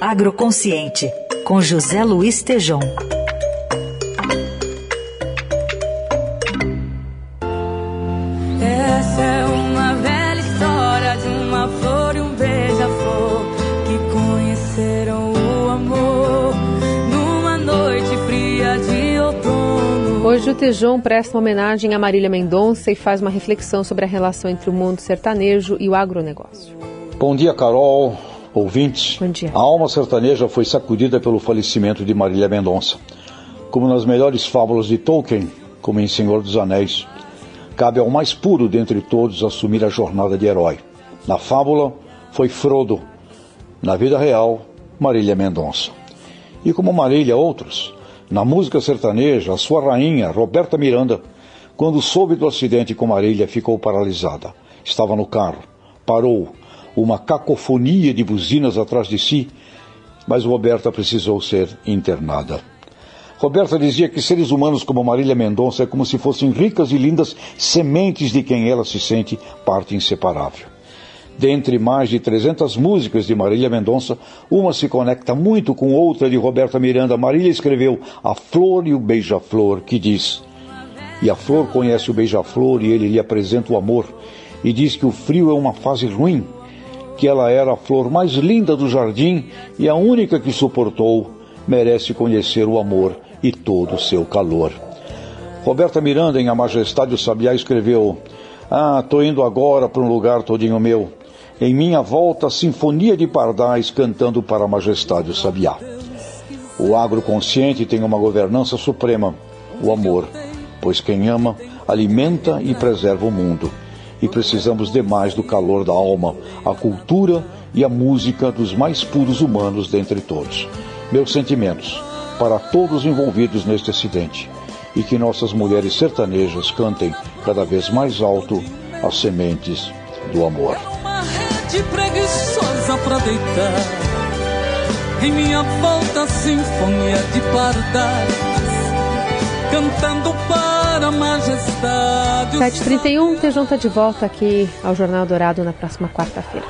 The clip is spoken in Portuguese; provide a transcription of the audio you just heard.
Agroconsciente, com José Luiz Tejom. Essa é uma velha história de uma flor e um beija-flor que conheceram o amor numa noite fria de outono. Hoje o Tejon presta uma homenagem a Marília Mendonça e faz uma reflexão sobre a relação entre o mundo sertanejo e o agronegócio. Bom dia, Carol ouvintes, a alma sertaneja foi sacudida pelo falecimento de Marília Mendonça. Como nas melhores fábulas de Tolkien, como em Senhor dos Anéis, cabe ao mais puro dentre todos assumir a jornada de herói. Na fábula, foi Frodo. Na vida real, Marília Mendonça. E como Marília, outros. Na música sertaneja, a sua rainha, Roberta Miranda, quando soube do acidente com Marília, ficou paralisada. Estava no carro, parou, uma cacofonia de buzinas atrás de si, mas Roberta precisou ser internada. Roberta dizia que seres humanos como Marília Mendonça é como se fossem ricas e lindas sementes de quem ela se sente parte inseparável. Dentre mais de 300 músicas de Marília Mendonça, uma se conecta muito com outra de Roberta Miranda. Marília escreveu A Flor e o Beija-Flor, que diz: E a flor conhece o beija-flor e ele lhe apresenta o amor, e diz que o frio é uma fase ruim, que ela era a flor mais linda do jardim e a única que suportou, merece conhecer o amor e todo o seu calor. Roberta Miranda, em A Majestade do Sabiá, escreveu: Ah, tô indo agora para um lugar todinho meu. Em minha volta, sinfonia de pardais cantando para a Majestade do Sabiá. O agro consciente tem uma governança suprema, o amor, pois quem ama alimenta e preserva o mundo e precisamos demais do calor da alma, a cultura e a música dos mais puros humanos dentre todos. Meus sentimentos para todos envolvidos neste acidente e que nossas mulheres sertanejas cantem cada vez mais alto as sementes do amor. Uma rede preguiçosa deitar em minha volta sinfonia de pardais cantando para a majestade. 7h31, Tejão está de volta aqui ao Jornal Dourado na próxima quarta-feira.